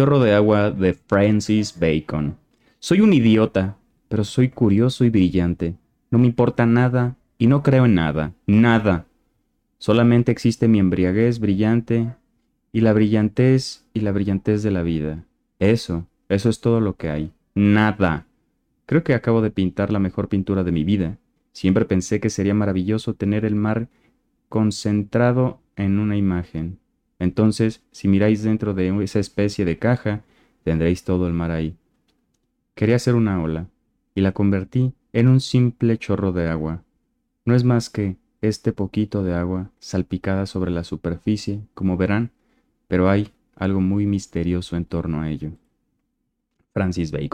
Chorro de agua de Francis Bacon. Soy un idiota, pero soy curioso y brillante. No me importa nada y no creo en nada, nada. Solamente existe mi embriaguez brillante y la brillantez y la brillantez de la vida. Eso, eso es todo lo que hay. Nada. Creo que acabo de pintar la mejor pintura de mi vida. Siempre pensé que sería maravilloso tener el mar concentrado en una imagen. Entonces, si miráis dentro de esa especie de caja, tendréis todo el mar ahí. Quería hacer una ola, y la convertí en un simple chorro de agua. No es más que este poquito de agua salpicada sobre la superficie, como verán, pero hay algo muy misterioso en torno a ello. Francis Bacon.